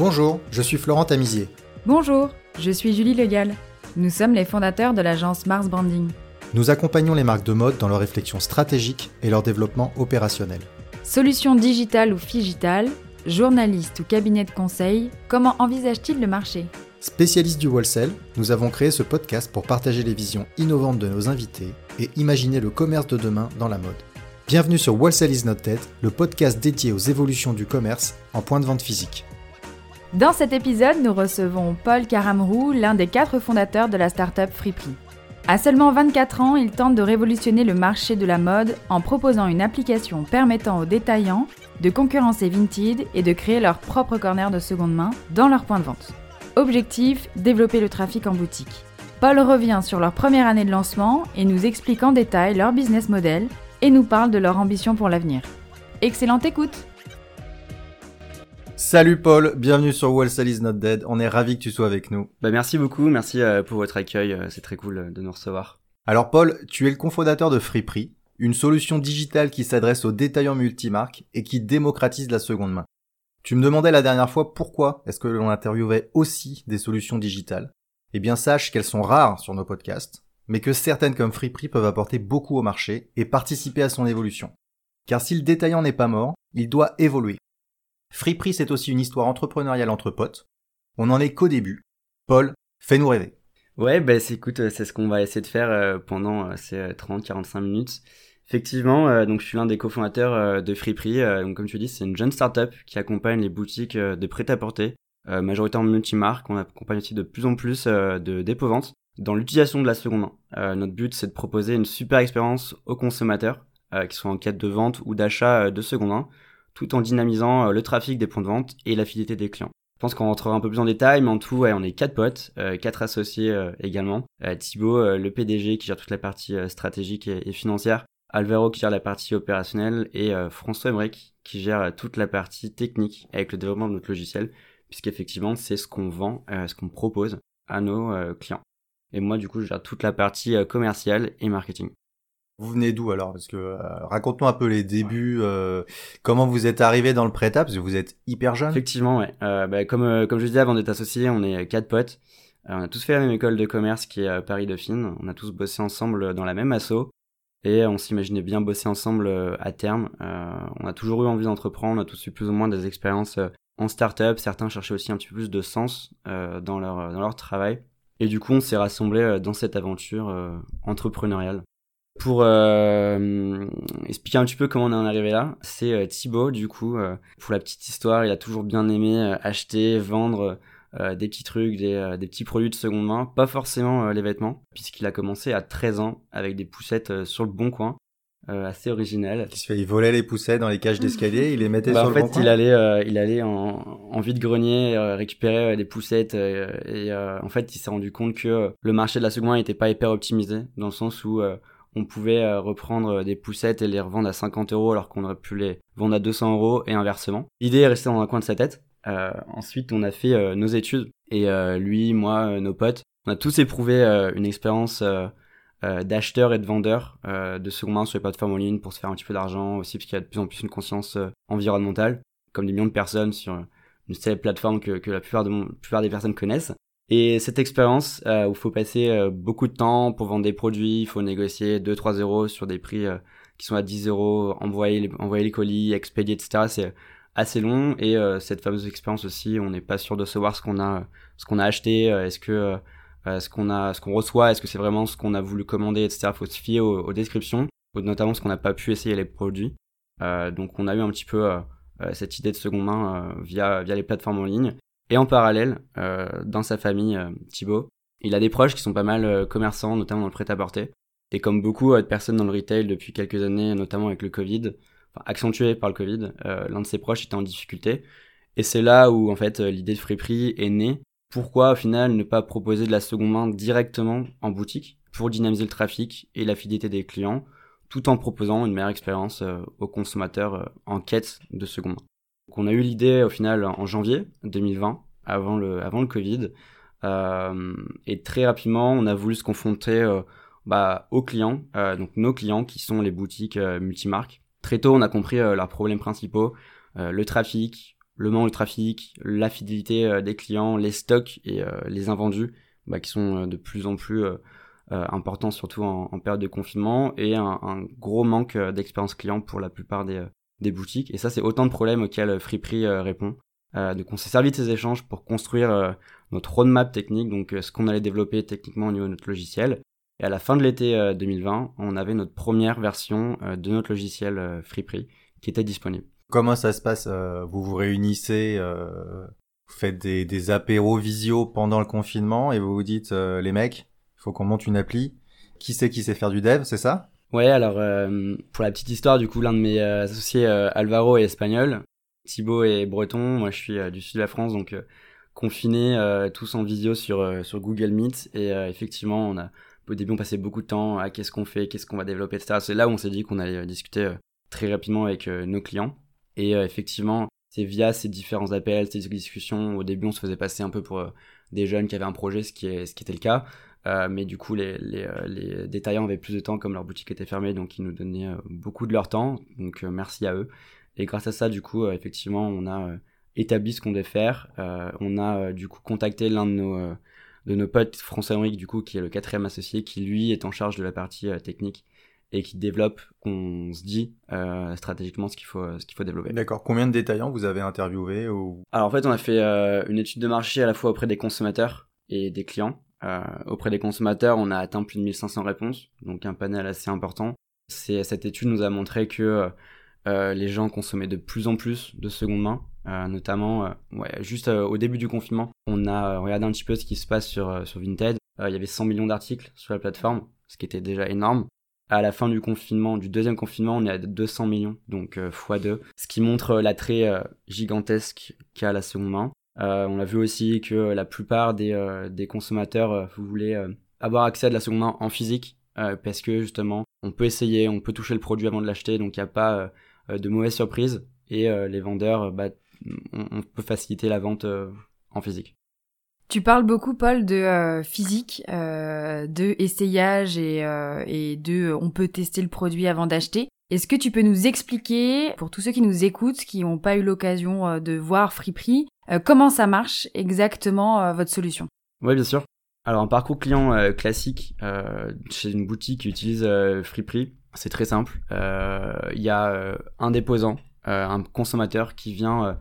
Bonjour, je suis Florent Tamizier. Bonjour, je suis Julie Legal. Nous sommes les fondateurs de l'agence Mars Branding. Nous accompagnons les marques de mode dans leur réflexion stratégique et leur développement opérationnel. Solutions digitales ou figitales, journalistes ou cabinet de conseil, comment envisage-t-il le marché? Spécialistes du wholesale, nous avons créé ce podcast pour partager les visions innovantes de nos invités et imaginer le commerce de demain dans la mode. Bienvenue sur Wholesale is not dead, le podcast dédié aux évolutions du commerce en point de vente physique. Dans cet épisode, nous recevons Paul Caramrou, l'un des quatre fondateurs de la startup Freeprix. À seulement 24 ans, il tente de révolutionner le marché de la mode en proposant une application permettant aux détaillants de concurrencer Vinted et de créer leur propre corner de seconde main dans leur point de vente. Objectif, développer le trafic en boutique. Paul revient sur leur première année de lancement et nous explique en détail leur business model et nous parle de leur ambition pour l'avenir. Excellente écoute Salut Paul, bienvenue sur Wholesale is not dead. On est ravi que tu sois avec nous. Bah merci beaucoup, merci euh, pour votre accueil, euh, c'est très cool euh, de nous recevoir. Alors Paul, tu es le cofondateur de Freeprix, une solution digitale qui s'adresse aux détaillants multimarques et qui démocratise la seconde main. Tu me demandais la dernière fois pourquoi est-ce que l'on interviewait aussi des solutions digitales. Eh bien sache qu'elles sont rares sur nos podcasts, mais que certaines comme Freeprix peuvent apporter beaucoup au marché et participer à son évolution. Car si le détaillant n'est pas mort, il doit évoluer. Freeprix, c'est aussi une histoire entrepreneuriale entre potes. On n'en est qu'au début. Paul, fais-nous rêver. Ouais, bah écoute, c'est ce qu'on va essayer de faire euh, pendant euh, ces 30-45 euh, minutes. Effectivement, donc je suis l'un des cofondateurs de Freeprix. comme tu dis, c'est une jeune startup qui accompagne les boutiques de prêt-à-porter, majoritairement multimarques. On accompagne aussi de plus en plus de dépôts-ventes dans l'utilisation de la seconde main. notre but, c'est de proposer une super expérience aux consommateurs, qui sont en quête de vente ou d'achat de seconde main, tout en dynamisant euh, le trafic des points de vente et la fidélité des clients. Je pense qu'on rentrera un peu plus en détail, mais en tout, on est quatre potes, euh, quatre associés euh, également. Thibaut, le PDG qui gère toute la partie stratégique et, financière. Alvaro qui gère la partie opérationnelle et François Emmerich qui gère toute la partie technique avec le développement de notre logiciel, puisqu'effectivement c'est ce qu'on vend, ce qu'on propose à nos clients. Et moi du coup je gère toute la partie commerciale et marketing. Vous venez d'où alors? Parce que euh, raconte-nous un peu les débuts, euh, comment vous êtes arrivé dans le prétap parce que vous êtes hyper jeune. Effectivement, ouais. Euh, bah, comme comme je disais avant d'être associé, on est quatre potes. on a tous fait la même école de commerce qui est Paris Dauphine. On a tous bossé ensemble dans la même asso et on s'imaginait bien bosser ensemble à terme. on a toujours eu envie d'entreprendre. On a tous eu plus ou moins des expériences en start-up. Certains cherchaient aussi un petit peu plus de sens dans leur dans leur travail. Et du coup, on s'est rassemblés dans cette aventure entrepreneuriale. Pour euh, expliquer un petit peu comment on en est arrivé là, c'est euh, Thibaut du coup. Euh, pour la petite histoire, il a toujours bien aimé acheter, vendre des petits trucs, des, des, petits produits de seconde main, pas forcément les vêtements, puisqu'il a commencé à 13 ans avec des poussettes sur le bon coin. assez original. Il volait les poussettes dans les cages d'escalier, il les mettait bah, sur en le bon coin. il allait, il allait en, en vide-grenier récupérer des poussettes et en fait il s'est rendu compte que le marché de la seconde main n'était pas hyper optimisé dans le sens où on pouvait euh, reprendre des poussettes et les revendre à 50 euros alors qu'on aurait pu les vendre à 200 euros et inversement. L'idée est restée dans un coin de sa tête. Euh, ensuite, on a fait euh, nos études et lui, moi, nos potes, on a tous éprouvé une expérience d'acheteur et de vendeur de seconde main sur les plateformes en ligne pour se faire un petit peu d'argent aussi parce qu'il y a de plus en plus une conscience environnementale, comme des millions de personnes sur une seule plateforme que, la plupart, de, la plupart des personnes connaissent. Et cette expérience euh, où il faut passer euh, beaucoup de temps pour vendre des produits, il faut négocier 2-3 euros sur des prix euh, qui sont à 10 euros, envoyer les, envoyer les colis, expédier, etc. C'est assez long et cette fameuse expérience aussi, on n'est pas sûr de savoir ce qu'on a, ce qu'on a acheté, est-ce que ce qu'on a, ce qu'on reçoit, est-ce que c'est vraiment ce qu'on a voulu commander, etc. Faut se fier aux, aux descriptions, notamment ce qu'on n'a pas pu essayer les produits. donc on a eu un petit peu cette idée de seconde main via via les plateformes en ligne et en parallèle, euh, dans sa famille, euh, Thibaut, il a des proches qui sont pas mal euh, commerçants, notamment dans le prêt-à-porter. Et comme beaucoup de personnes dans le retail depuis quelques années, notamment avec le Covid, enfin, accentué par le Covid, l'un de ses proches était en difficulté. Et c'est là où en fait l'idée de Freeprix est née. Pourquoi au final ne pas proposer de la seconde main directement en boutique pour dynamiser le trafic et la fidélité des clients, tout en proposant une meilleure expérience aux consommateurs en quête de seconde main? Donc on a eu l'idée au final en janvier 2020, avant le, avant le Covid. Euh, et très rapidement, on a voulu se confronter euh, bah, aux clients, euh, donc nos clients qui sont les boutiques multimarques. Très tôt, on a compris leurs problèmes principaux, le trafic, le le trafic, la fidélité des clients, les stocks et les invendus bah, qui sont de plus en plus importants, surtout en, période de confinement, et un, gros manque d'expérience client pour la plupart des, des boutiques. Et ça, c'est autant de problèmes auxquels Friperie répond. donc on s'est servi de ces échanges pour construire notre roadmap technique, donc ce qu'on allait développer techniquement au niveau de notre logiciel, et à la fin de l'été 2020, euh, on avait notre première version euh, de notre logiciel euh, FreePrix qui était disponible. Comment ça se passe Vous vous réunissez, vous faites des, des apéros visio pendant le confinement et vous vous dites, les mecs, il faut qu'on monte une appli. Qui sait qui sait faire du dev, c'est ça? Ouais, alors pour la petite histoire, du coup, l'un de mes associés, Alvaro, est espagnol, Thibaut est breton, moi je suis du sud de la France, donc confinés tous en visio sur, sur Google Meet. Et effectivement, on a au début, on passait beaucoup de temps à qu'est-ce qu'on fait, qu'est-ce qu'on va développer, etc. C'est là où on s'est dit qu'on allait euh, discuter euh, très rapidement avec euh, nos clients. Et effectivement, c'est via ces différents appels, ces discussions. Au début, on se faisait passer un peu pour des jeunes qui avaient un projet, ce qui, est, ce qui était le cas. Mais du coup, les, les, les, détaillants avaient plus de temps, comme leur boutique était fermée, donc ils nous donnaient beaucoup de leur temps. Donc merci à eux. Et grâce à ça, du coup, effectivement, on a établi ce qu'on devait faire. on a du coup contacté l'un de nos de nos potes François Henrique, du coup, qui est le quatrième associé, qui lui est en charge de la partie euh, technique et qui développe, qu'on se dit euh, stratégiquement ce qu'il faut, ce qu'il faut développer. D'accord. Combien de détaillants vous avez interviewé ou... Alors en fait, on a fait euh, une étude de marché à la fois auprès des consommateurs et des clients. Auprès des consommateurs, on a atteint plus de 1500 réponses, donc un panel assez important. Cette étude nous a montré que les gens consommaient de plus en plus de seconde main, euh, notamment, euh, ouais, juste euh, au début du confinement, on a regardé un petit peu ce qui se passe sur, sur Vinted. il y avait 100 millions d'articles sur la plateforme, ce qui était déjà énorme. À la fin du confinement, du deuxième confinement, on est à 200 millions, donc x2, ce qui montre l'attrait gigantesque qu'a la seconde main. On a vu aussi que la plupart des, des consommateurs voulaient avoir accès à de la seconde main en physique, parce que justement, on peut essayer, on peut toucher le produit avant de l'acheter, donc il n'y a pas de mauvaises surprises. Et les vendeurs bah, on, peut faciliter la vente euh, en physique. Tu parles beaucoup, Paul, de euh, physique, euh, de essayage et, de on peut tester le produit avant d'acheter. Est-ce que tu peux nous expliquer, pour tous ceux qui nous écoutent, qui n'ont pas eu l'occasion de voir Friperie, comment ça marche exactement votre solution? Oui, bien sûr. Alors, un parcours client classique chez une boutique qui utilise Friperie, c'est très simple. Il y a un déposant euh, un consommateur qui vient euh,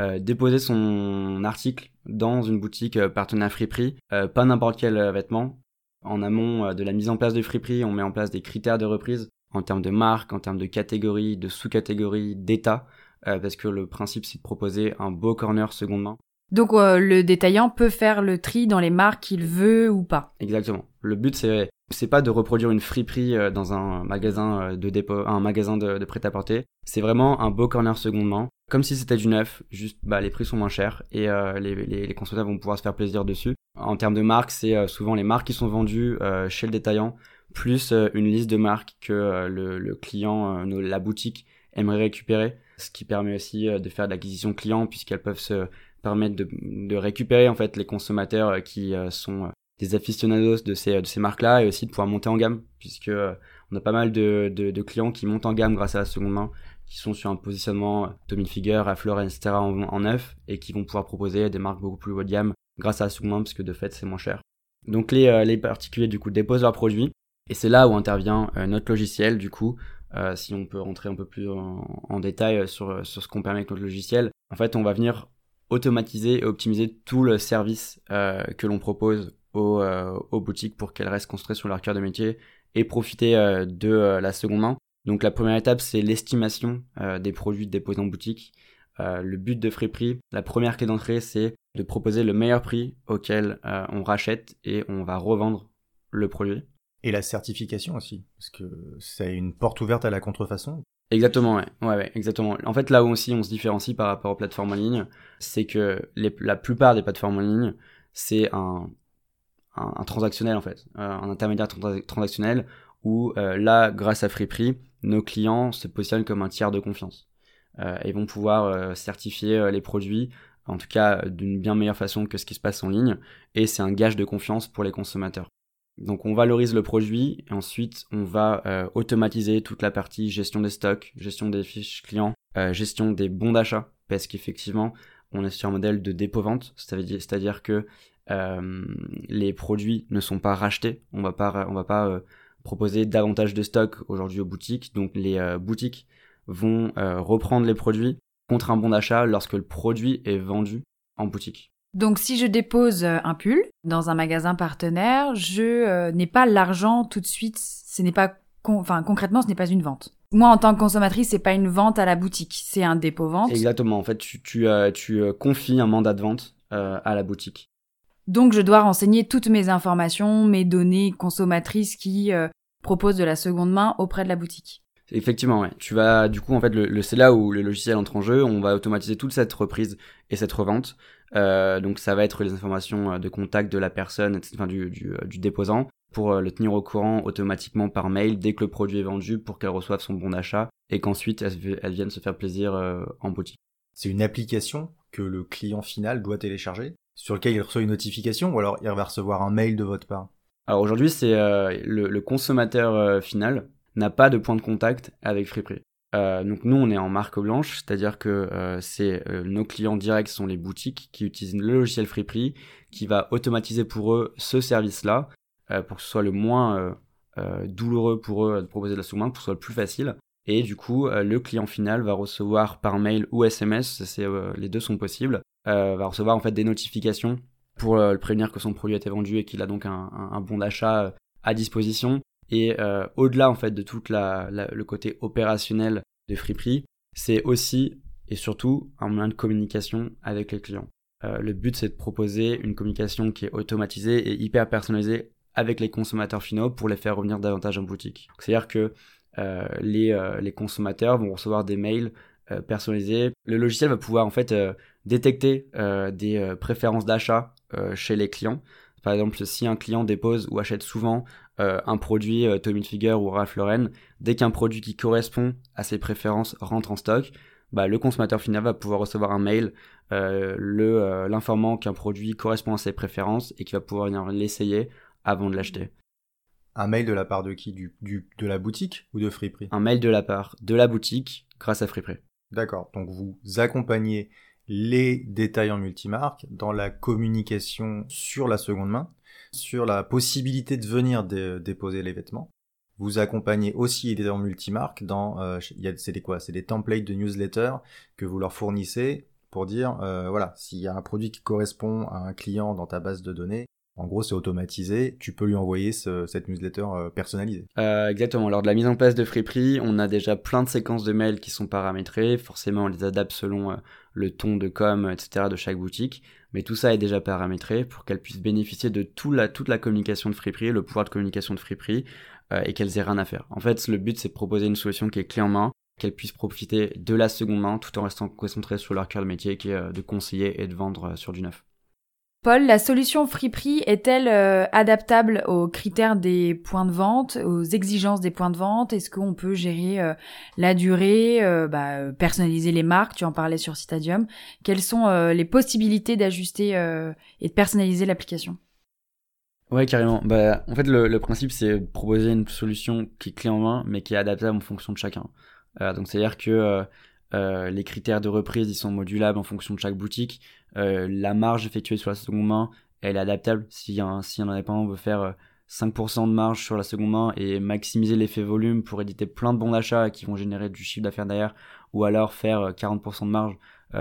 euh, déposer son article dans une boutique partenaire Friperie, pas n'importe quel vêtement. En amont de la mise en place de Friperie, on met en place des critères de reprise en termes de marque, en termes de catégorie, de sous-catégorie, d'état, parce que le principe c'est de proposer un beau corner seconde main. Donc le détaillant peut faire le tri dans les marques qu'il veut ou pas. Exactement. Le but c'est c'est pas de reproduire une friperie euh, dans un magasin euh, de dépôt, un magasin de, prêt-à-porter. C'est vraiment un beau corner seconde main, comme si c'était du neuf. Juste, bah, les prix sont moins chers et euh, les, les, consommateurs vont pouvoir se faire plaisir dessus. En termes de marques, c'est souvent les marques qui sont vendues chez le détaillant, plus une liste de marques que le, client, la boutique aimerait récupérer, ce qui permet aussi de faire de l'acquisition client puisqu'elles peuvent se permettre de, de, récupérer en fait les consommateurs qui sont des aficionados de ces, de ces marques-là et aussi de pouvoir monter en gamme, puisque euh, on a pas mal de, de, clients qui montent en gamme grâce à la seconde main, qui sont sur un positionnement euh, Tommy Figure, à Florence, etc. En, en, neuf, et qui vont pouvoir proposer des marques beaucoup plus haut de gamme grâce à la seconde main, parce que de fait, c'est moins cher. Donc les, euh, les particuliers, du coup, déposent leurs produits, et c'est là où intervient notre logiciel, du coup, si on peut rentrer un peu plus en, détail sur, sur ce qu'on permet avec notre logiciel. En fait, on va venir automatiser et optimiser tout le service que l'on propose euh, aux, boutiques pour qu'elles restent construites sur leur cœur de métier et profiter euh, de euh, la seconde main. Donc la première étape, c'est l'estimation des produits déposés en boutique. le but de Friperie, la première clé d'entrée, c'est de proposer le meilleur prix auquel on rachète et on va revendre le produit. Et la certification aussi, parce que c'est une porte ouverte à la contrefaçon. Exactement, ouais. ouais, exactement. En fait, là où aussi on se différencie par rapport aux plateformes en ligne, c'est que la plupart des plateformes en ligne, c'est un, transactionnel en fait, euh, un intermédiaire transactionnel où euh, là, grâce à Friperie, nos clients se positionnent comme un tiers de confiance euh, et vont pouvoir certifier les produits, en tout cas d'une bien meilleure façon que ce qui se passe en ligne, et c'est un gage de confiance pour les consommateurs. Donc on valorise le produit et ensuite on va automatiser toute la partie gestion des stocks, gestion des fiches clients, gestion des bons d'achat parce qu'effectivement, on est sur un modèle de dépôt-vente, c'est-à-dire que euh, les produits ne sont pas rachetés. On va pas, on va pas euh, proposer davantage de stock aujourd'hui aux boutiques. Donc les euh, boutiques vont reprendre les produits contre un bon d'achat lorsque le produit est vendu en boutique. Donc si je dépose un pull dans un magasin partenaire, je n'ai pas l'argent tout de suite. Ce n'est pas, enfin concrètement, ce n'est pas une vente. Moi, en tant que consommatrice, c'est pas une vente à la boutique, c'est un dépôt-vente. Exactement. En fait, tu, tu, tu confies un mandat de vente à la boutique. Donc je dois renseigner toutes mes informations, mes données consommatrices qui euh, proposent de la seconde main auprès de la boutique. Effectivement, ouais. Tu vas, du coup, en fait, le, c'est là où le logiciel entre en jeu. On va automatiser toute cette reprise et cette revente. Euh, donc, ça va être les informations euh, de contact de la personne, enfin, du, du, du déposant, pour le tenir au courant automatiquement par mail dès que le produit est vendu pour qu'elle reçoive son bon d'achat et qu'ensuite elle, elle, vienne se faire plaisir en boutique. C'est une application que le client final doit télécharger sur lequel il reçoit une notification ou alors il va recevoir un mail de votre part? Alors aujourd'hui, c'est euh, le, consommateur euh, final n'a pas de point de contact avec Freeprix. Euh, donc nous, on est en marque blanche, c'est-à-dire que c'est nos clients directs sont les boutiques qui utilisent le logiciel Freeprix, qui va automatiser pour eux ce service-là, pour que ce soit le moins douloureux pour eux de proposer de la sous-main, pour que ce soit le plus facile. Et du coup, le client final va recevoir par mail ou SMS, les deux sont possibles, euh, va recevoir en fait des notifications pour euh, le prévenir que son produit a été vendu et qu'il a donc un, bon d'achat euh, à disposition. Et au-delà en fait de tout le côté opérationnel de Freeprix, c'est aussi et surtout un moyen de communication avec les clients. le but c'est de proposer une communication qui est automatisée et hyper personnalisée avec les consommateurs finaux pour les faire revenir davantage en boutique. C'est-à-dire que euh, les, les, consommateurs vont recevoir des mails euh, personnalisés. Le logiciel va pouvoir en fait détecter euh, des euh, préférences d'achat euh, chez les clients. Par exemple, si un client dépose ou achète souvent un produit Tommy Hilfiger ou Ralph Lauren, dès qu'un produit qui correspond à ses préférences rentre en stock, bah, le consommateur final va pouvoir recevoir un mail le l'informant qu'un produit correspond à ses préférences et qu'il va pouvoir l'essayer avant de l'acheter. Un mail de la part de qui? Du, De la boutique ou de Freeprix Un mail de la part de la boutique grâce à Freeprix. D'accord, donc vous accompagnez les détaillants multimarques dans la communication sur la seconde main, sur la possibilité de venir déposer les vêtements. Vous accompagnez aussi les détaillants multimarques dans, euh, c'est des quoi? C'est des templates de newsletter que vous leur fournissez pour dire, euh, voilà, s'il y a un produit qui correspond à un client dans ta base de données, en gros, c'est automatisé. Tu peux lui envoyer cette newsletter euh, personnalisée. Euh, exactement. Lors de la mise en place de Freeprix, on a déjà plein de séquences de mails qui sont paramétrées. Forcément, on les adapte selon euh, le ton de com, etc. de chaque boutique. Mais tout ça est déjà paramétré pour qu'elles puissent bénéficier de toute la communication de Freeprix, le pouvoir de communication de Freeprix, et qu'elles aient rien à faire. En fait, le but, c'est de proposer une solution qui est clé en main, qu'elles puissent profiter de la seconde main tout en restant concentrées sur leur cœur de métier qui est de conseiller et de vendre sur du neuf. Paul, la solution Friperie est-elle euh, adaptable aux critères des points de vente, aux exigences des points de vente? Est-ce qu'on peut gérer euh, la durée, euh, bah, personnaliser les marques? Tu en parlais sur Citadium. Quelles sont les possibilités d'ajuster et de personnaliser l'application? Ouais, carrément. Bah, en fait, le, principe, c'est proposer une solution qui est clé en main, mais qui est adaptable en fonction de chacun. donc, c'est-à-dire que les critères de reprise, ils sont modulables en fonction de chaque boutique. Euh, la marge effectuée sur la seconde main, elle est adaptable. Si un, si un indépendant veut faire 5% euh, de marge sur la seconde main et maximiser l'effet volume pour éditer plein de bons d'achat qui vont générer du chiffre d'affaires derrière, ou alors faire 40% de marge,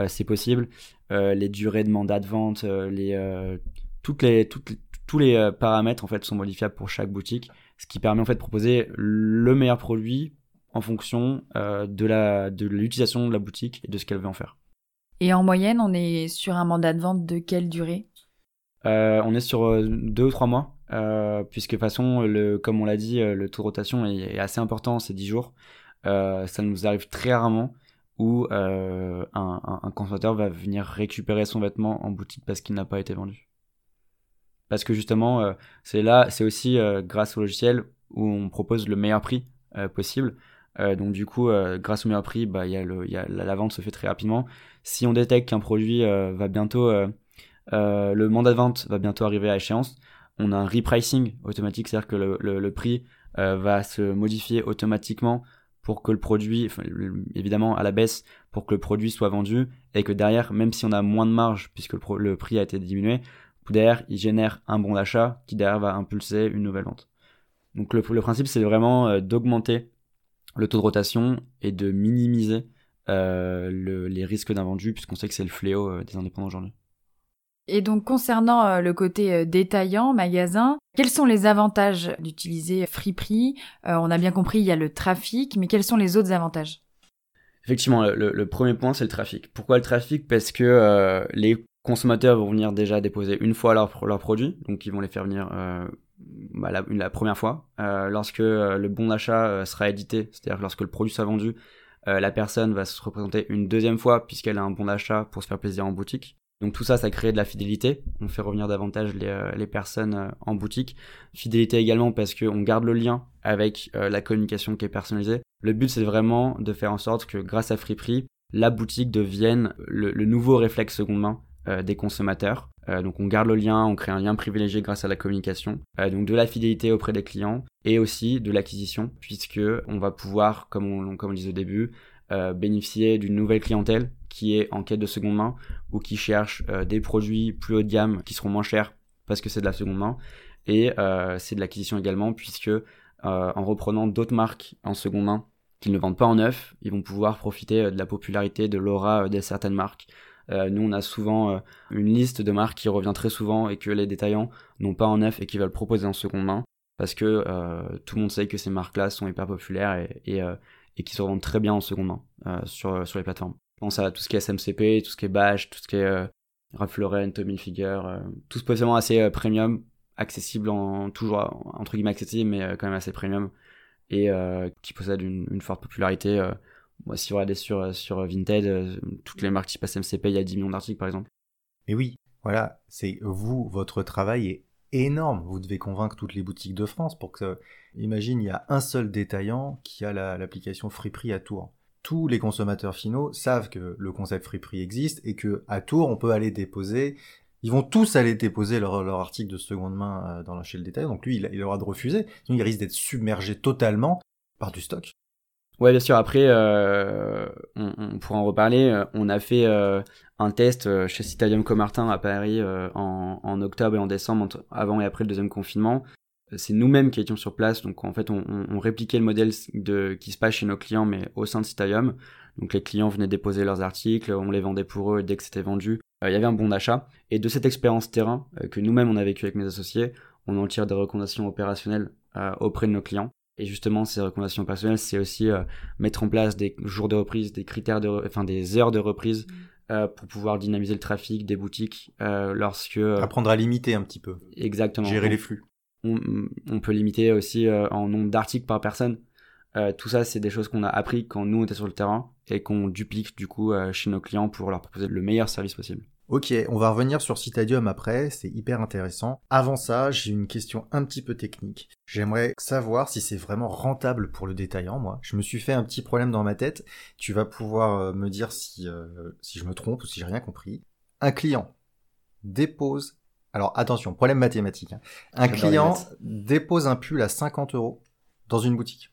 c'est possible. les durées de mandat de vente, les, toutes les, toutes tous les paramètres en fait sont modifiables pour chaque boutique, ce qui permet en fait de proposer le meilleur produit en fonction euh, de l'utilisation de la boutique et de ce qu'elle veut en faire. Et en moyenne, on est sur un mandat de vente de quelle durée? Euh, On est sur euh, deux ou trois mois, puisque de toute façon, le, comme on l'a dit, le taux de rotation est, assez important, c'est 10 jours. ça nous arrive très rarement où un, un, consommateur va venir récupérer son vêtement en boutique parce qu'il n'a pas été vendu. Parce que justement, c'est là, c'est aussi grâce au logiciel où on propose le meilleur prix possible. Euh, donc du coup, euh, grâce au meilleur prix, bah, y a le, y a, la, vente se fait très rapidement. Si on détecte qu'un produit euh, va bientôt, le mandat de vente va bientôt arriver à échéance, on a un repricing automatique, c'est-à-dire que le, le, le prix va se modifier automatiquement pour que le produit, évidemment à la baisse, pour que le produit soit vendu et que derrière, même si on a moins de marge puisque le, prix a été diminué, derrière, il génère un bon d'achat qui derrière va impulser une nouvelle vente. Donc le, principe, c'est vraiment euh, d'augmenter le taux de rotation et de minimiser euh, les risques d'invendu puisqu'on sait que c'est le fléau euh, des indépendants aujourd'hui. Et donc concernant euh, le côté détaillant, magasin, quels sont les avantages d'utiliser euh, On a bien compris, il y a le trafic, mais quels sont les autres avantages? Effectivement, le, premier point, c'est le trafic. Pourquoi le trafic? Parce que les consommateurs vont venir déjà déposer une fois leurs leur produits, donc ils vont les faire venir bah, la, première fois. lorsque le bon d'achat sera édité, c'est-à-dire lorsque le produit sera vendu, la personne va se représenter une deuxième fois puisqu'elle a un bon d'achat pour se faire plaisir en boutique. Donc tout ça, ça crée de la fidélité. On fait revenir davantage les, euh, personnes euh, en boutique. Fidélité également parce qu'on garde le lien avec euh, la communication qui est personnalisée. Le but, c'est vraiment de faire en sorte que grâce à Friperie, la boutique devienne le, nouveau réflexe seconde main des consommateurs. Donc on garde le lien, on crée un lien privilégié grâce à la communication. donc de la fidélité auprès des clients et aussi de l'acquisition puisque on va pouvoir, comme on, comme on disait au début, bénéficier d'une nouvelle clientèle qui est en quête de seconde main ou qui cherche euh, des produits plus haut de gamme qui seront moins chers parce que c'est de la seconde main. Et euh, c'est de l'acquisition également puisque euh, en reprenant d'autres marques en seconde main qu'ils ne vendent pas en neuf, ils vont pouvoir profiter de la popularité, de l'aura de certaines marques. Nous, on a souvent une liste de marques qui revient très souvent et que les détaillants n'ont pas en neuf et qui veulent proposer en seconde main parce que tout le monde sait que ces marques-là sont hyper populaires et, et, qui se revendent très bien en seconde main sur, sur les plateformes. Je pense à tout ce qui est SMCP, tout ce qui est Bash, tout ce qui est euh, Ralph Lauren, Tommy Figure, euh, tout possiblement assez euh, premium, accessible en toujours entre guillemets accessible, mais quand même assez premium et qui possède une, forte popularité. Moi, si vous regardez sur, sur Vinted, toutes les marques qui passent MCP, il y a 10 millions d'articles par exemple. Mais oui, voilà, c'est vous, votre travail est énorme. Vous devez convaincre toutes les boutiques de France pour que, imagine, il y a un seul détaillant qui a l'application Friperie à Tours tous les consommateurs finaux savent que le concept Friperie existe et que à Tours on peut aller déposer ils vont tous aller déposer leur, leur article de seconde main euh, dans la chez le détail donc lui il aura de refuser sinon il risque d'être submergé totalement par du stock ouais bien sûr après euh, on, on, pourra en reparler euh, on a fait un test chez Citadium Comartin à Paris en, en, octobre et en décembre avant et après le deuxième confinement c'est nous-mêmes qui étions sur place, donc en fait on, on, répliquait le modèle de, qui se passe chez nos clients, mais au sein de Citaium. Donc les clients venaient déposer leurs articles, on les vendait pour eux, et dès que c'était vendu, euh, il y avait un bon d'achat. Et de cette expérience terrain euh, que nous-mêmes on a vécu avec mes associés, on en tire des recommandations opérationnelles euh, auprès de nos clients. Et justement, ces recommandations opérationnelles, c'est aussi mettre en place des jours de reprise, des critères de, enfin des heures de reprise. Mmh. pour pouvoir dynamiser le trafic des boutiques lorsque apprendre à limiter un petit peu exactement gérer les flux on, peut limiter aussi euh, en nombre d'articles par personne. Euh, tout ça, c'est des choses qu'on a appris quand nous on était sur le terrain et qu'on duplique du coup euh, chez nos clients pour leur proposer le meilleur service possible. Ok, on va revenir sur Citadium après, c'est hyper intéressant. Avant ça, j'ai une question un petit peu technique. J'aimerais savoir si c'est vraiment rentable pour le détaillant, moi. Je me suis fait un petit problème dans ma tête. Tu vas pouvoir me dire si, si je me trompe ou si j'ai rien compris. Un client dépose alors attention, problème mathématique. Hein. Un client dépose un pull à 50 euros dans une boutique.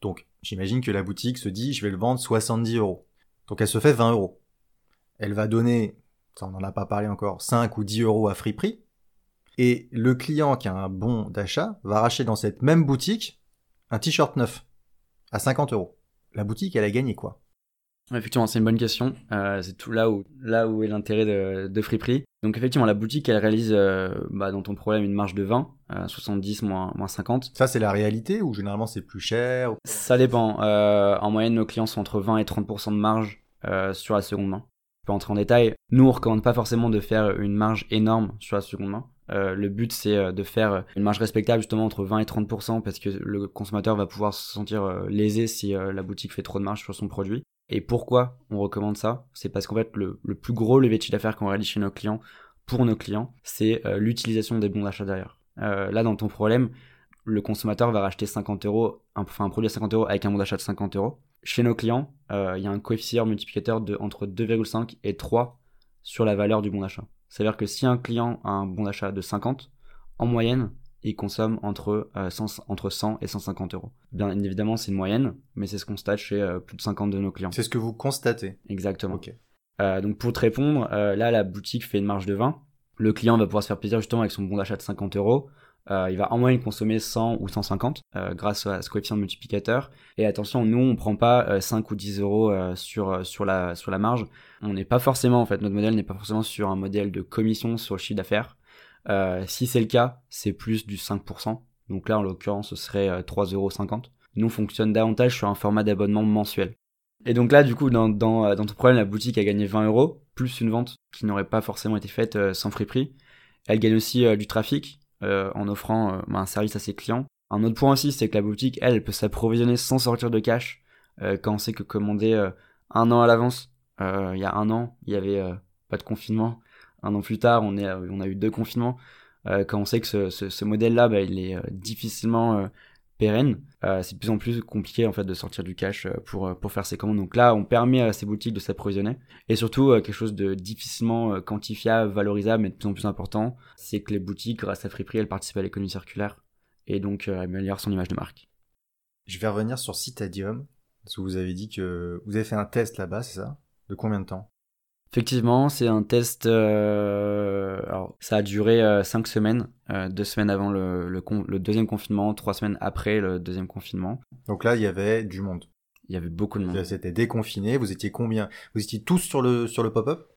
Donc j'imagine que la boutique se dit je vais le vendre 70 euros. Donc elle se fait 20 euros. Elle va donner, ça on n'en a pas parlé encore, 5 ou 10 euros à prix. Et le client qui a un bon d'achat va racheter dans cette même boutique un t-shirt neuf à 50 euros. La boutique, elle a gagné quoi Effectivement, c'est une bonne question. Euh, c'est tout là où, là où est l'intérêt de, de Friperie. Donc effectivement, la boutique, elle réalise euh, bah, dans ton problème une marge de 20, 70 euh, moins, moins 50. Ça, c'est la réalité ou généralement c'est plus cher Ça dépend. en moyenne, nos clients sont entre 20 et 30% de marge sur la seconde main. Peux entrer en détail. Nous, on recommande pas forcément de faire une marge énorme sur la seconde main. le but, c'est de faire une marge respectable justement entre 20 et 30% parce que le consommateur va pouvoir se sentir lésé si la boutique fait trop de marge sur son produit. Et pourquoi on recommande ça? C'est parce qu'en fait, le, plus gros levier de chiffre d'affaires qu'on réalise chez nos clients, pour nos clients, c'est euh, l'utilisation des bons d'achat derrière. Euh, là, dans ton problème, le consommateur va racheter 50 euros, enfin un produit à 50 euros avec un bon d'achat de 50 euros. Chez nos clients, euh, il y a un coefficient multiplicateur de entre 2,5 et 3 sur la valeur du bon d'achat. C'est-à-dire que si un client a un bon d'achat de 50, en moyenne, ils consomment entre, 100, entre 100 et 150 euros. Bien évidemment, c'est une moyenne, mais c'est ce qu'on constate chez plus de 50 de nos clients. C'est ce que vous constatez Exactement. Donc pour te répondre, là, la boutique fait une marge de 20. Le client va pouvoir se faire plaisir justement avec son bon d'achat de 50 euros. Euh, il va en moyenne consommer 100 ou 150 euh, grâce à ce coefficient de multiplicateur. Et attention, nous, on prend pas 5 euh, ou 10 euros sur, sur, la, sur la marge. On n'est pas forcément, en fait, notre modèle n'est pas forcément sur un modèle de commission sur le chiffre d'affaires. si c'est le cas, c'est plus du 5%. Donc là, en l'occurrence, ce serait 3,50 euros. Nous, on fonctionne davantage sur un format d'abonnement mensuel. Et donc là, du coup, dans, dans, dans ton problème, la boutique a gagné 20 euros, plus une vente qui n'aurait pas forcément été faite sans friperie. Elle gagne aussi du trafic, euh, en offrant euh, bah, un service à ses clients. Un autre point aussi, c'est que la boutique, elle, peut s'approvisionner sans sortir de cash. Euh, quand on sait que commander un an à l'avance, il y a un an, il y avait pas de confinement. Un an plus tard, on, est, on a eu deux confinements. quand on sait que ce, ce, ce modèle-là, bah, il est difficilement pérenne, euh, c'est de plus en plus compliqué en fait de sortir du cash euh, pour, euh, pour faire ses commandes. Donc là, on permet à ces boutiques de s'approvisionner. Et surtout, quelque chose de difficilement quantifiable, valorisable, mais de plus en plus important, c'est que les boutiques, grâce à Friperie, elles participent à l'économie circulaire et donc améliorent son image de marque. Je vais revenir sur Citadium, parce que vous avez dit que vous avez fait un test là-bas, c'est ça? De combien de temps? Effectivement, c'est un test. Euh, alors, ça a duré euh, cinq semaines, euh, deux semaines avant le, le, deuxième confinement, trois semaines après le deuxième confinement. Donc là, il y avait du monde. Il y avait beaucoup de monde. C'était déconfiné. Vous étiez combien? Vous étiez tous sur le sur le pop-up?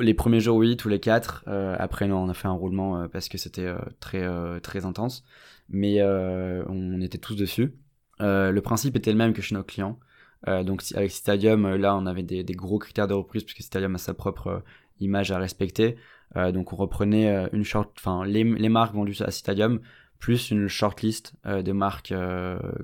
Les premiers jours, oui, tous les quatre. après, non, on a fait un roulement parce que c'était très très intense, mais on était tous dessus. le principe était le même que chez nos clients. Euh, donc avec Stadium, euh, là, on avait des, gros critères de reprise puisque Stadium a sa propre euh, image à respecter. donc on reprenait une short, enfin les, les, marques vendues à Stadium plus une shortlist de marques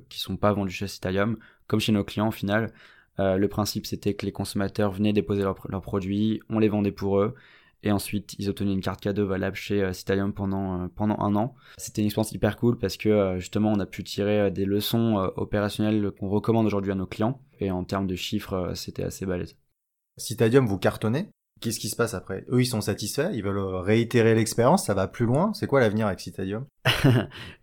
qui sont pas vendues chez Stadium, comme chez nos clients au final. le principe c'était que les consommateurs venaient déposer leurs produits, on les vendait pour eux et ensuite, ils obtenaient une carte cadeau valable chez Citalium pendant, pendant un an. C'était une expérience hyper cool parce que justement, on a pu tirer des leçons opérationnelles qu'on recommande aujourd'hui à nos clients. Et en termes de chiffres, c'était assez balèze. Citadium, vous cartonnez Qu'est-ce qui se passe après? Eux, ils sont satisfaits, ils veulent réitérer l'expérience, ça va plus loin? C'est quoi l'avenir avec Citadium?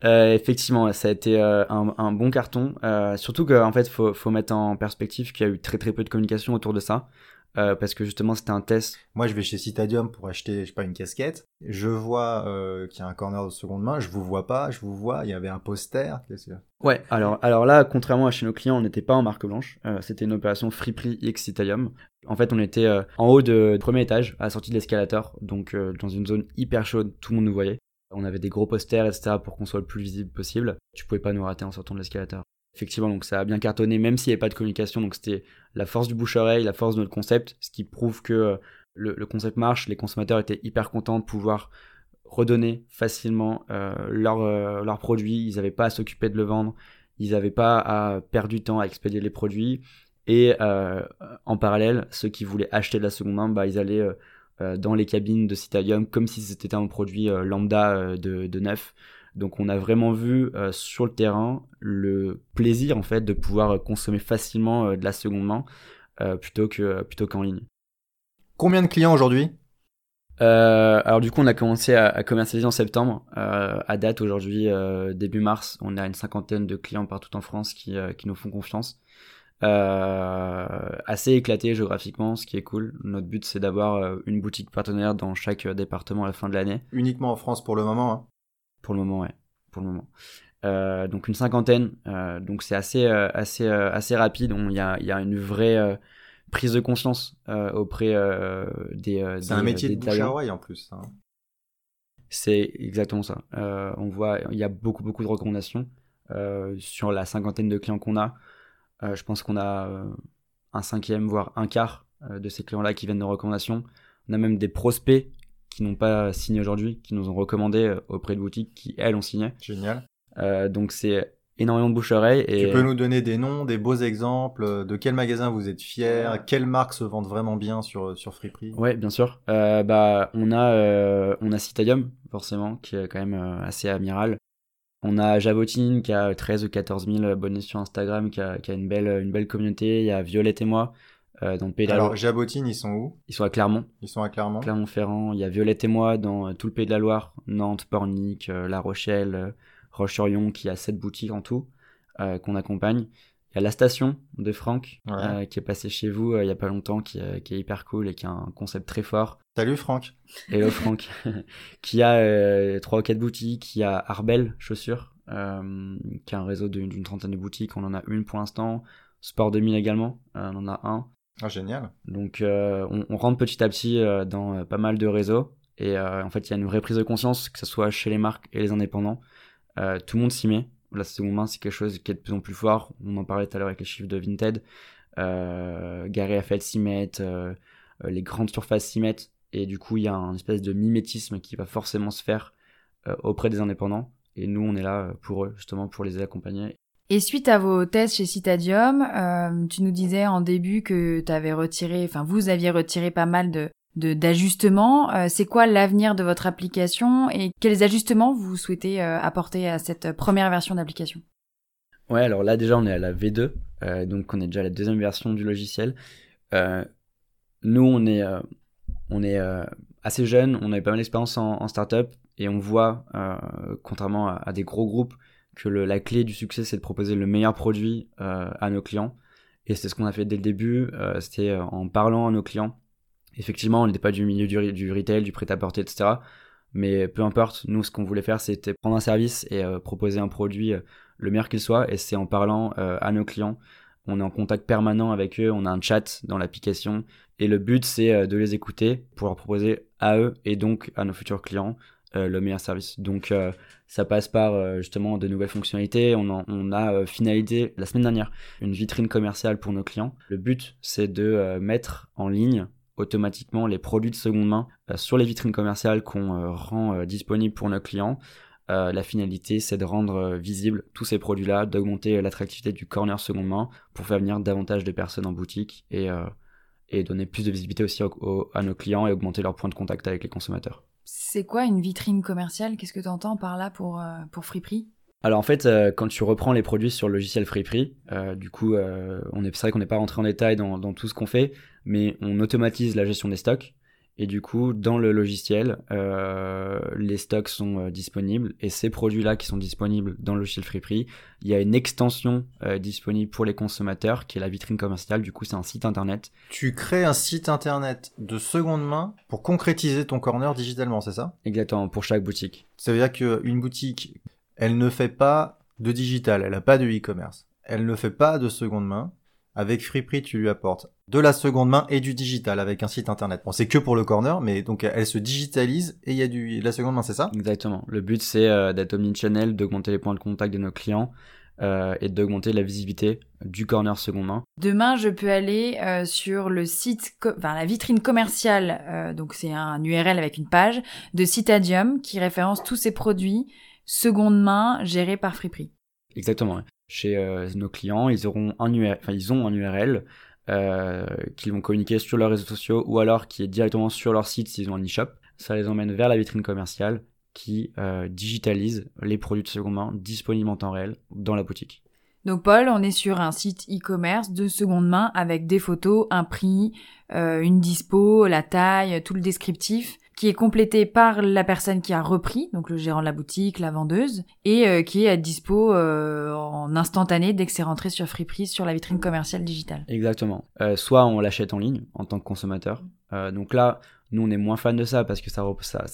Euh, Effectivement, ça a été un, un, bon carton. Euh, surtout qu'en fait, faut, faut mettre en perspective qu'il y a eu très très peu de communication autour de ça. Euh, parce que justement c'était un test. Moi je vais chez Citadium pour acheter je sais pas une casquette, je vois euh, qu'il y a un corner de seconde main, je vous vois pas, je vous vois, il y avait un poster. Qu'est-ce que... Ouais, alors alors là contrairement à chez nos clients, on n'était pas en marque blanche, euh, c'était une opération Friperie X Citadium. En fait, on était euh, en haut de premier étage, à la sortie de l'escalator, donc euh, dans une zone hyper chaude, tout le monde nous voyait. On avait des gros posters, etc. pour qu'on soit le plus visible possible. Tu pouvais pas nous rater en sortant de l'escalator. Effectivement, donc ça a bien cartonné, même s'il n'y avait pas de communication. Donc c'était la force du bouche-oreille, la force de notre concept, ce qui prouve que euh, le, concept marche. Les consommateurs étaient hyper contents de pouvoir redonner facilement euh, leurs leur produits. Ils n'avaient pas à s'occuper de le vendre. Ils n'avaient pas à perdre du temps à expédier les produits. Et euh, en parallèle, ceux qui voulaient acheter de la seconde main, bah, ils allaient dans les cabines de Citadium comme si c'était un produit lambda de neuf. Donc on a vraiment vu euh, sur le terrain le plaisir en fait de pouvoir consommer facilement euh, de la seconde main euh, plutôt que plutôt qu'en ligne. Combien de clients aujourd'hui? Alors du coup, on a commencé à, commercialiser en septembre. à date, aujourd'hui, début mars, on a une cinquantaine de clients partout en France qui, qui nous font confiance. assez éclaté géographiquement, ce qui est cool. Notre but, c'est d'avoir une boutique partenaire dans chaque département à la fin de l'année. Uniquement en France pour le moment. Hein. Pour le moment, ouais. Pour le moment. Euh, donc une cinquantaine. Euh, donc c'est assez, euh, assez, assez rapide. Il y a, y a, une vraie prise de conscience auprès des. C'est un métier de bouche en plus. Hein. C'est exactement ça. on voit, il y a beaucoup, beaucoup de recommandations sur la cinquantaine de clients qu'on a. je pense qu'on a un cinquième, voire un quart de ces clients-là qui viennent de recommandations. On a même des prospects qui n'ont pas signé aujourd'hui, qui nous ont recommandé euh, auprès de boutiques qui, elles, ont signé. Génial. Euh, donc c'est énormément de bouche-oreille. Et... Tu peux nous donner des noms, des beaux exemples euh, De quel magasin vous êtes fiers Quelles marques se vendent vraiment bien sur, sur Friperie? Ouais, bien sûr. Euh, bah, on a, euh, on a Citadium, forcément, qui est quand même assez amiral. On a Javotine qui a 13 ou 14 000 abonnés sur Instagram, qui a, qui a une, belle, une belle communauté. Il y a Violette et moi, dans le pays de la Loire. Alors, Jabotine, ils sont où? Ils sont à Clermont. Ils sont à Clermont. Clermont-Ferrand. Il y a Violette et moi dans tout le pays de la Loire, Nantes, Pornic, La Rochelle, Roche-sur-Yon, qui a sept boutiques en tout, qu'on accompagne. Il y a la station de Franck, qui est passé chez vous il y a pas longtemps, qui, qui, est hyper cool et qui a un concept très fort. Salut Franck? Hello Franck. qui a trois ou quatre boutiques. Qui a Arbel Chaussures, euh, qui a un réseau d'une trentaine de boutiques. On en a une pour l'instant. Sport 2000 également, euh, on en a un. Ah, génial. Donc euh, on, rentre petit à petit dans pas mal de réseaux. Et en fait, il y a une vraie prise de conscience, que ce soit chez les marques et les indépendants. tout le monde s'y met. La seconde main, c'est quelque chose qui est de plus en plus fort. On en parlait tout à l'heure avec les chiffres de Vinted. Gary Eiffel s'y met, les grandes surfaces s'y mettent. Et du coup, il y a un espèce de mimétisme qui va forcément se faire auprès des indépendants. Et nous, on est là pour eux, justement, pour les accompagner. Et suite à vos tests chez Citadium, euh, tu nous disais en début que tu avais retiré, enfin vous aviez retiré pas mal de d'ajustements. Euh, c'est quoi l'avenir de votre application et quels ajustements vous souhaitez euh, apporter à cette première version d'application? Ouais, alors là déjà on est à la V2, donc on est déjà à la deuxième version du logiciel. nous on est on est assez jeune, on avait pas mal d'expérience en, startup et on voit, contrairement à, des gros groupes, que la clé du succès c'est de proposer le meilleur produit euh, à nos clients. Et c'est ce qu'on a fait dès le début, euh, c'était en parlant à nos clients. Effectivement, on n'était pas du milieu du, retail, du prêt-à-porter, etc. Mais peu importe, nous ce qu'on voulait faire c'était prendre un service et proposer un produit le meilleur qu'il soit. Et c'est en parlant à nos clients on est en contact permanent avec eux, on a un chat dans l'application et le but c'est de les écouter pour leur proposer à eux et donc à nos futurs clients euh, le meilleur service. Donc euh, ça passe par euh, justement de nouvelles fonctionnalités. On, a finalisé la semaine dernière une vitrine commerciale pour nos clients. Le but c'est de mettre en ligne automatiquement les produits de seconde main sur les vitrines commerciales qu'on rend disponibles pour nos clients. la finalité, c'est de rendre visibles tous ces produits-là, d'augmenter l'attractivité du corner seconde main pour faire venir davantage de personnes en boutique et, et donner plus de visibilité aussi à nos clients et augmenter leur point de contact avec les consommateurs. C'est quoi une vitrine commerciale? Qu'est-ce que tu entends par là pour, euh, alors en fait, euh, quand tu reprends les produits sur le logiciel Friperie, euh, du coup, on est, c'est vrai qu'on n'est pas rentré en détail dans, tout ce qu'on fait, mais on automatise la gestion des stocks. Et du coup, dans le logiciel, euh, les stocks sont euh, disponibles et ces produits-là qui sont disponibles dans le logiciel Friperie, il y a une extension euh, disponible pour les consommateurs qui est la vitrine commerciale. Du coup, c'est un site internet. Tu crées un site internet de seconde main pour concrétiser ton corner digitalement, c'est ça? Exactement, pour chaque boutique. Ça veut dire qu'une boutique, elle ne fait pas de digital, elle n'a pas de e-commerce, elle ne fait pas de seconde main. Avec Friperie, tu lui apportes de la seconde main et du digital avec un site internet. Bon, c'est que pour le corner, mais donc elle se digitalise et il y a du la seconde main, c'est ça? Exactement. Le but c'est euh, d'être omnichannel, d'augmenter les points de contact de nos clients euh, et d'augmenter la visibilité du corner seconde main. Demain, je peux aller euh, sur le site, enfin la vitrine commerciale, euh, donc c'est un URL avec une page de Citadium qui référence tous ces produits seconde main gérés par Friperie. Exactement chez euh, nos clients, ils auront un URL, enfin ils ont un URL euh, qu'ils vont communiquer sur leurs réseaux sociaux ou alors qui est directement sur leur site s'ils ont un e-shop. Ça les emmène vers la vitrine commerciale qui euh, digitalise les produits de seconde main disponibles en temps réel dans la boutique. Donc Paul, on est sur un site e-commerce de seconde main avec des photos, un prix, euh, une dispo, la taille, tout le descriptif qui est complété par la personne qui a repris, donc le gérant de la boutique, la vendeuse, et euh, qui est à dispo euh, en instantané dès que c'est rentré sur Friperie sur la vitrine commerciale digitale. Exactement. Euh, soit on l'achète en ligne en tant que consommateur. donc là, nous on est moins fan de ça parce que ça,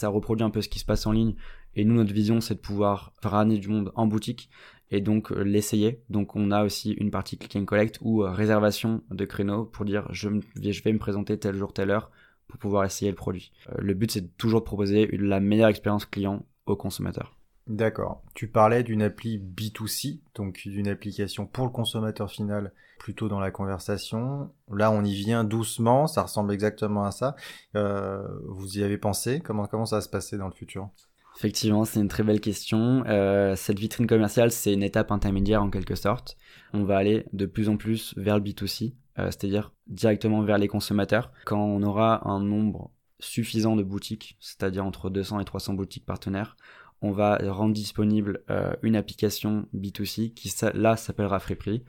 reproduit un peu ce qui se passe en ligne. Et nous notre vision c'est de pouvoir ramener du monde en boutique et donc l'essayer. Donc on a aussi une partie click and collect ou réservation de créneaux pour dire je vais me présenter tel jour, telle heure pour pouvoir essayer le produit. Euh, le but, c'est toujours de proposer la meilleure expérience client aux consommateurs. D'accord. Tu parlais d'une appli B2C, donc d'une application pour le consommateur final, plutôt dans la conversation. Là, on y vient doucement, ça ressemble exactement à ça. Euh, vous y avez pensé? Comment, comment ça va se passer dans le futur? Effectivement, c'est une très belle question. Euh, cette vitrine commerciale, c'est une étape intermédiaire en quelque sorte. On va aller de plus en plus vers le B2C. Euh, c'est-à-dire directement vers les consommateurs. Quand on aura un nombre suffisant de boutiques, c'est-à-dire entre 200 et 300 boutiques partenaires, on va rendre disponible euh, une application B2C qui là s'appellera Freeprix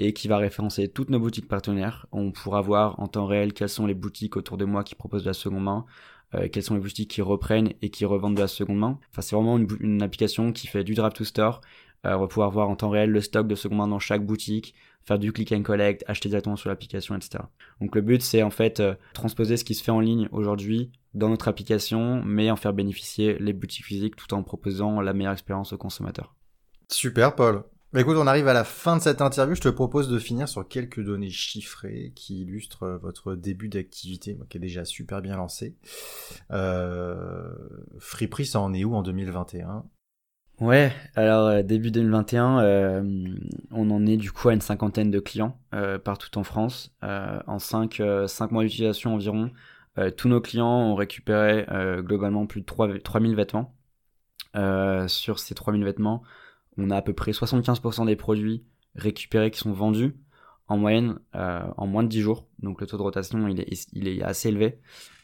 et qui va référencer toutes nos boutiques partenaires. On pourra voir en temps réel quelles sont les boutiques autour de moi qui proposent de la seconde main, euh, quelles sont les boutiques qui reprennent et qui revendent de la seconde main. Enfin, c'est vraiment une, application qui fait du draft to store. On va pouvoir voir en temps réel le stock de seconde main dans chaque boutique, faire du click and collect, acheter directement sur l'application, etc. Donc le but, c'est en fait euh, transposer ce qui se fait en ligne aujourd'hui dans notre application, mais en faire bénéficier les boutiques physiques tout en proposant la meilleure expérience aux consommateurs. Super, Paul. Bah écoute, on arrive à la fin de cette interview. Je te propose de finir sur quelques données chiffrées qui illustrent euh, votre début d'activité, qui est déjà super bien lancé. Euh, ça en est où en 2021 Ouais, alors euh, début 2021, euh, on en est du coup à une cinquantaine de clients partout en France. en 5, cinq mois d'utilisation environ, tous nos clients ont récupéré globalement plus de 3, 3000 vêtements. sur ces 3000 vêtements, on a à peu près 75% des produits récupérés qui sont vendus en moyenne euh, en moins de 10 jours. Donc le taux de rotation, il est, il est assez élevé.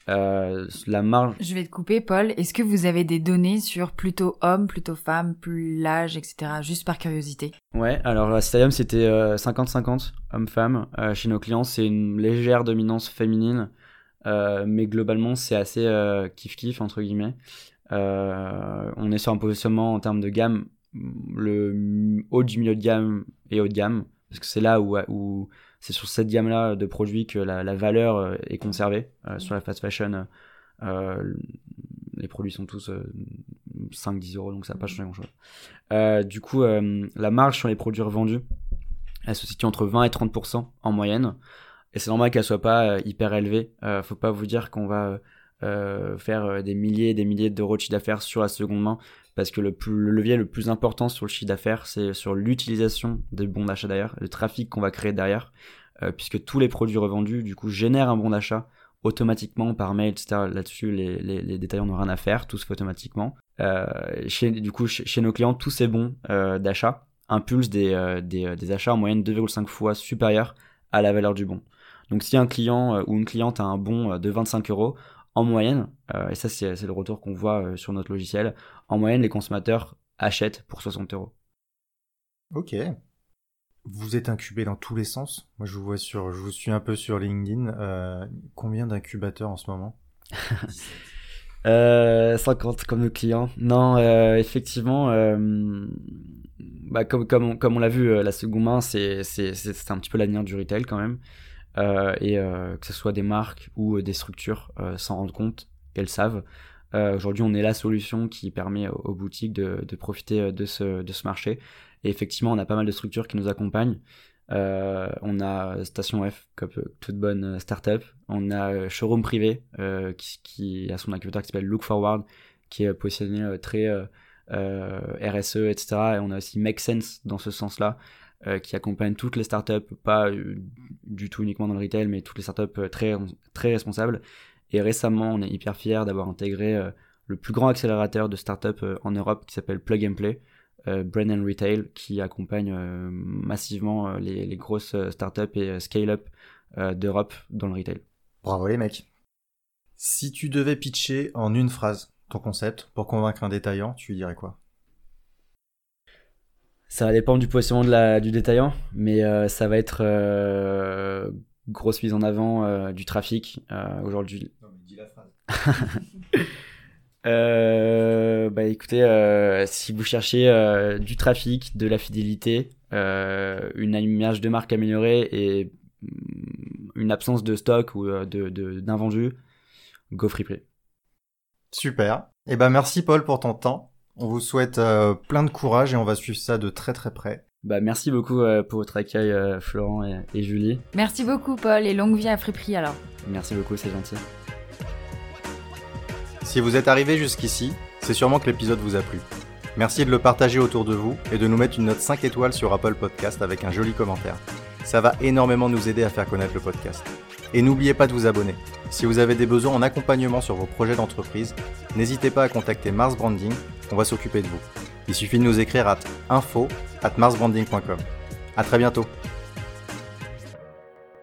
Euh, la marge... Je vais te couper, Paul. Est-ce que vous avez des données sur plutôt hommes, plutôt femmes, plus l'âge, etc. Juste par curiosité? Ouais, alors la Stadium, c'était 50-50 euh, hommes-femmes. chez nos clients, c'est une légère dominance féminine. mais globalement, c'est assez kiff-kiff, entre guillemets. on est sur un positionnement en termes de gamme le haut du milieu de gamme et haut de gamme, parce que c'est là où, où c'est sur cette gamme-là de produits que la, la valeur euh, est conservée. Euh, sur la fast fashion, euh, les produits sont tous 5-10 euros, donc ça n'a pas changé grand-chose. du coup, la marge sur les produits revendus, elle se situe entre 20 et 30% en moyenne. Et c'est normal qu'elle soit pas hyper élevée. faut pas vous dire qu'on va faire des milliers et des milliers d'euros de chiffre d'affaires sur la seconde main parce que le, le, levier le plus important sur le chiffre d'affaires, c'est sur l'utilisation des bons d'achat derrière, le trafic qu'on va créer derrière, euh, puisque tous les produits revendus, du coup, génèrent un bon d'achat automatiquement par mail, etc. Là-dessus, les, les, les détaillants n'ont rien à faire, tout se fait automatiquement. Euh, chez, du coup, chez, nos clients, tous ces bons euh, d'achat impulsent des, des, achats en moyenne 2,5 fois supérieurs à la valeur du bon. Donc si un client ou une cliente a un bon de 25 euros, en moyenne, et ça c'est le retour qu'on voit sur notre logiciel, en moyenne les consommateurs achètent pour 60 euros. Ok. Vous êtes incubé dans tous les sens. Moi je vous vois sur, je vous suis un peu sur LinkedIn. Euh, combien d'incubateurs en ce moment? 50 comme nos clients. Non, effectivement, bah, comme, comme on, comme on l'a vu, la seconde main, c'est un petit peu l'avenir du retail quand même. Euh, et euh, que ce soit des marques ou euh, des structures s'en rendent compte qu'elles savent. Aujourd'hui, on est la solution qui permet aux, boutiques de, profiter de ce, de ce marché. Et effectivement, on a pas mal de structures qui nous accompagnent. Euh, on a Station F, toute bonne startup. On a Showroom Privé, euh, qui, qui, a son incubateur qui s'appelle Look Forward, qui est positionné très RSE, etc. Et on a aussi Make Sense dans ce sens-là, euh, qui accompagne toutes les startups, pas euh, du tout uniquement dans le retail, mais toutes les startups euh, très, très responsables. Et récemment, on est hyper fiers d'avoir intégré le plus grand accélérateur de startups en Europe qui s'appelle Plug and Play, Brand and Retail, qui accompagne massivement les, les, grosses startups et scale-up d'Europe dans le retail. Bravo les mecs. Si tu devais pitcher en une phrase ton concept pour convaincre un détaillant, tu lui dirais quoi? Ça va dépendre du positionnement de la, du détaillant, mais euh, ça va être euh, grosse mise en avant euh, du trafic aujourd'hui. Non, mais dis la phrase. bah écoutez, si vous cherchez du trafic, de la fidélité, une image de marque améliorée et mm, une absence de stock ou de d'invendu, go free play. Super. Et eh ben merci Paul pour ton temps. On vous souhaite euh, plein de courage et on va suivre ça de très très près. Bah, merci beaucoup euh, pour votre accueil, euh, Florent et, Julie. Merci beaucoup, Paul, et longue vie à Friperie alors. Merci beaucoup, c'est gentil. Si vous êtes arrivé jusqu'ici, c'est sûrement que l'épisode vous a plu. Merci de le partager autour de vous et de nous mettre une note 5 étoiles sur Apple Podcast avec un joli commentaire. Ça va énormément nous aider à faire connaître le podcast. Et n'oubliez pas de vous abonner. Si vous avez des besoins en accompagnement sur vos projets d'entreprise, n'hésitez pas à contacter Mars Branding, on va s'occuper de vous. Il suffit de nous écrire à info at marsbranding.com. À très bientôt